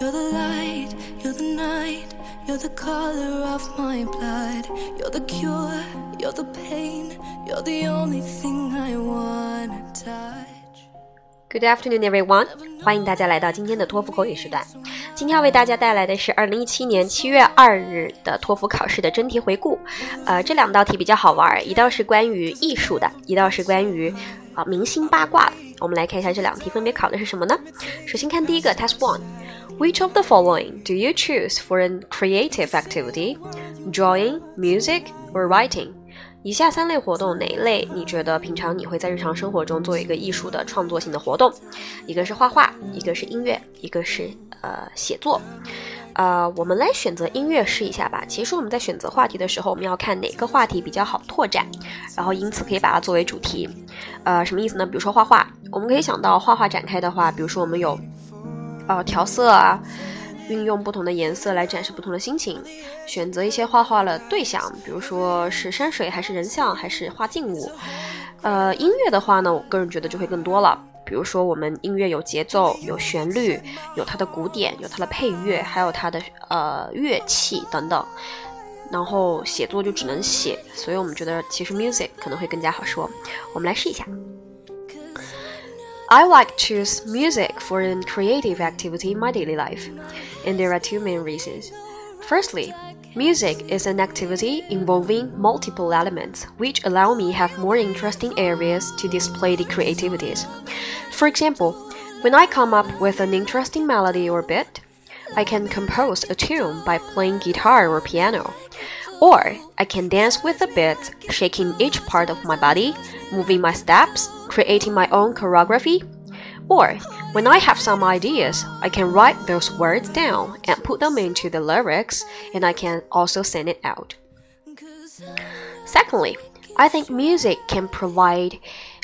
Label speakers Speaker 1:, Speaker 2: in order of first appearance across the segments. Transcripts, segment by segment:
Speaker 1: You're the light, you're the night, you're the color of my blood. You're the cure, you're the pain, you're the only thing I wanna touch.
Speaker 2: Good afternoon, everyone！欢迎大家来到今天的托福口语时段。今天要为大家带来的是二零一七年七月二日的托福考试的真题回顾。呃，这两道题比较好玩，一道是关于艺术的，一道是关于啊明星八卦的。我们来看一下这两题分别考的是什么呢？首先看第一个，Test One。Which of the following do you choose for a creative activity? Drawing, music, or writing? 以下三类活动哪一类你觉得平常你会在日常生活中做一个艺术的创作性的活动？一个是画画，一个是音乐，一个是呃写作。呃，我们来选择音乐试一下吧。其实我们在选择话题的时候，我们要看哪个话题比较好拓展，然后因此可以把它作为主题。呃，什么意思呢？比如说画画，我们可以想到画画展开的话，比如说我们有。呃，调色啊，运用不同的颜色来展示不同的心情，选择一些画画的对象，比如说是山水还是人像还是画静物。呃，音乐的话呢，我个人觉得就会更多了，比如说我们音乐有节奏、有旋律、有它的鼓点、有它的配乐，还有它的呃乐器等等。然后写作就只能写，所以我们觉得其实 music 可能会更加好说。我们来试一下。I like to choose music for a creative activity in my daily life, and there are two main reasons. Firstly, music is an activity involving multiple elements which allow me have more interesting areas to display the creativities. For example, when I come up with an interesting melody or beat, I can compose a tune by playing guitar or piano. Or I can dance with a beat, shaking each part of my body, moving my steps, creating my own choreography. Or when I have some ideas, I can write those words down and put them into the lyrics, and I can also send it out. Secondly, I think music can provide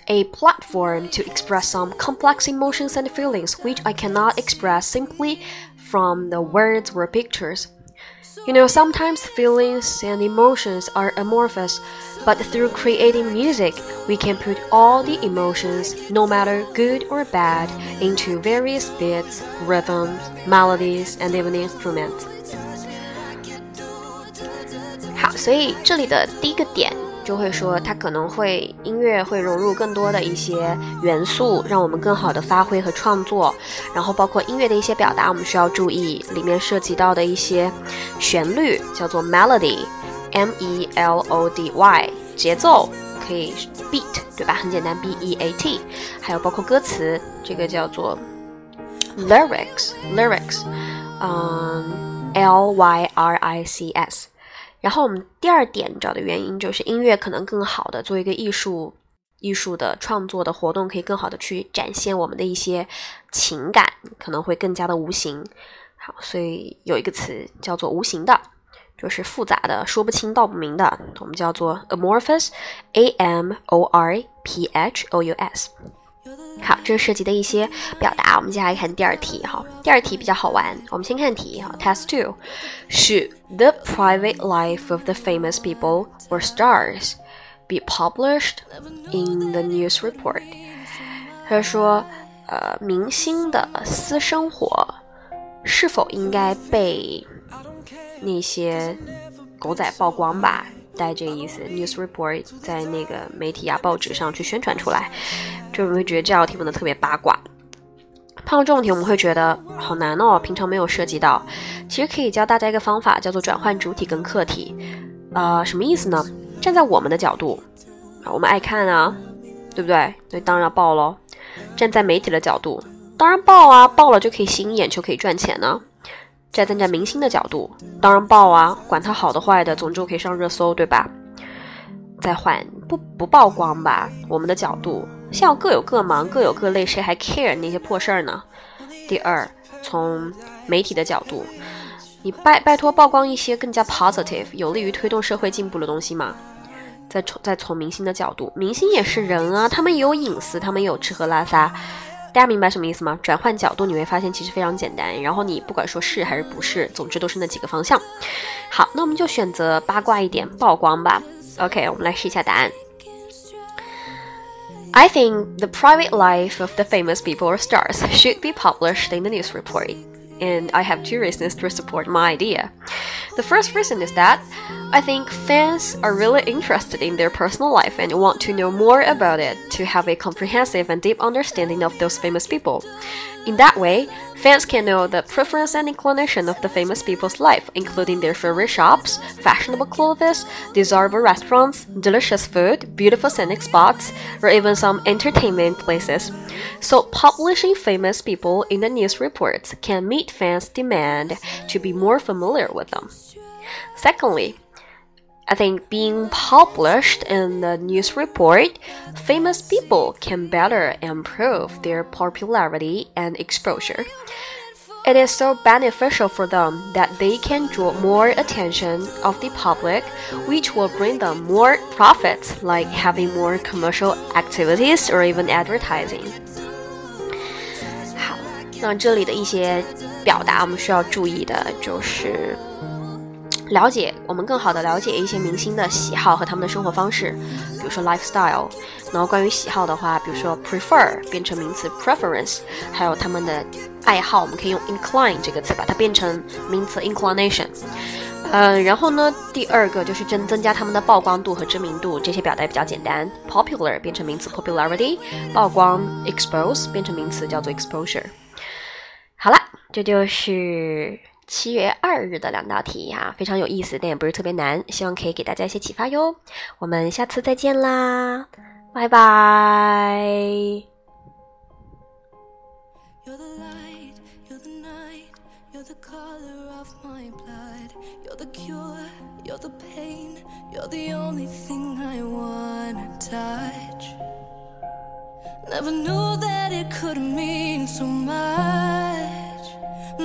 Speaker 2: a platform to express some complex emotions and feelings which I cannot express simply from the words or pictures. You know, sometimes feelings and emotions are amorphous, but through creating music, we can put all the emotions, no matter good or bad, into various beats, rhythms, melodies, and even instruments. 好，所以这里的第一个点 就会说，它可能会音乐会融入更多的一些元素，让我们更好的发挥和创作。然后包括音乐的一些表达，我们需要注意里面涉及到的一些旋律，叫做 melody，m e l o d y，节奏可以 beat，对吧？很简单，b e a t。还有包括歌词，这个叫做 lyrics，lyrics，嗯，l y r i c s。然后我们第二点找的原因就是音乐可能更好的做一个艺术艺术的创作的活动，可以更好的去展现我们的一些情感，可能会更加的无形。好，所以有一个词叫做无形的，就是复杂的、说不清道不明的，我们叫做 amorphous，a m o r p h o u s。好，这涉及的一些表达。我们接下来看第二题哈，第二题比较好玩。我们先看题哈，Test Two。Should the private life of the famous people or stars be published in the news report？他说，呃，明星的私生活是否应该被那些狗仔曝光吧？带这个意思，news report 在那个媒体啊、报纸上去宣传出来。就我们会觉得这道题问的特别八卦，碰到这种题我们会觉得好难哦，平常没有涉及到。其实可以教大家一个方法，叫做转换主体跟客体。呃，什么意思呢？站在我们的角度，啊，我们爱看啊，对不对？所以当然要报喽。站在媒体的角度，当然报啊，报了就可以吸引眼球，可以赚钱呢。站在明星的角度，当然报啊，管他好的坏的，总之我可以上热搜，对吧？再换不不曝光吧，我们的角度。像各有各忙，各有各累，谁还 care 那些破事儿呢？第二，从媒体的角度，你拜拜托曝光一些更加 positive、有利于推动社会进步的东西嘛？再从再从明星的角度，明星也是人啊，他们也有隐私，他们也有吃喝拉撒，大家明白什么意思吗？转换角度，你会发现其实非常简单。然后你不管说是还是不是，总之都是那几个方向。好，那我们就选择八卦一点，曝光吧。OK，我们来试一下答案。I think the private life of the famous people or stars should be published in the news report. and I have two reasons to support my idea. The first reason is that I think fans are really interested in their personal life and want to know more about it to have a comprehensive and deep understanding of those famous people. In that way, fans can know the preference and inclination of the famous people's life, including their favorite shops, fashionable clothes, desirable restaurants, delicious food, beautiful scenic spots, or even some entertainment places. So, publishing famous people in the news reports can meet fans' demand to be more familiar with them. Secondly, I think being published in the news report, famous people can better improve their popularity and exposure. It is so beneficial for them that they can draw more attention of the public, which will bring them more profits, like having more commercial activities or even advertising. 好，那这里的一些表达，我们需要注意的就是。 了解，我们更好的了解一些明星的喜好和他们的生活方式，比如说 lifestyle。然后关于喜好的话，比如说 prefer 变成名词 preference，还有他们的爱好，我们可以用 incline 这个词把它变成名词 inclination。嗯，然后呢，第二个就是增增加他们的曝光度和知名度，这些表达也比较简单，popular 变成名词 popularity，曝光 expose 变成名词叫做 exposure。好了，这就是。七月二日的两道题哈，非常有意思，但也不是特别难，希望可以给大家一些启发哟。我们下次再见啦，拜拜。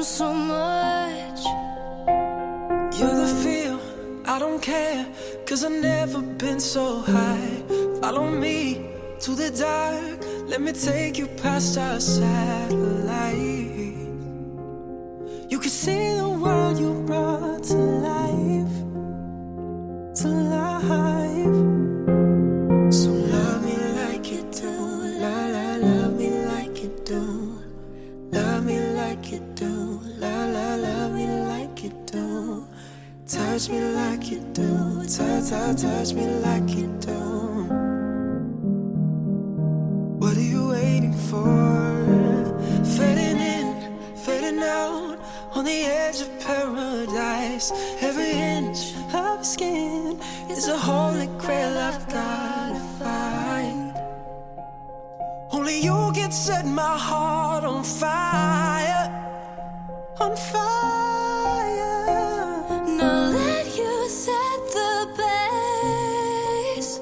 Speaker 2: so much. You're I don't care, cause I've never been so high. Follow me to the dark, let me take you past our satellite. You can see the world you brought to life, to life. Touch me like you do. Touch, touch, touch me like you do. What are you waiting for? Fading in, fading out, on the edge of paradise. Every inch of skin is a holy grail I've gotta find. Only you can set my heart on fire,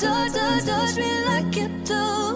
Speaker 2: touch, touch, touch me like you do.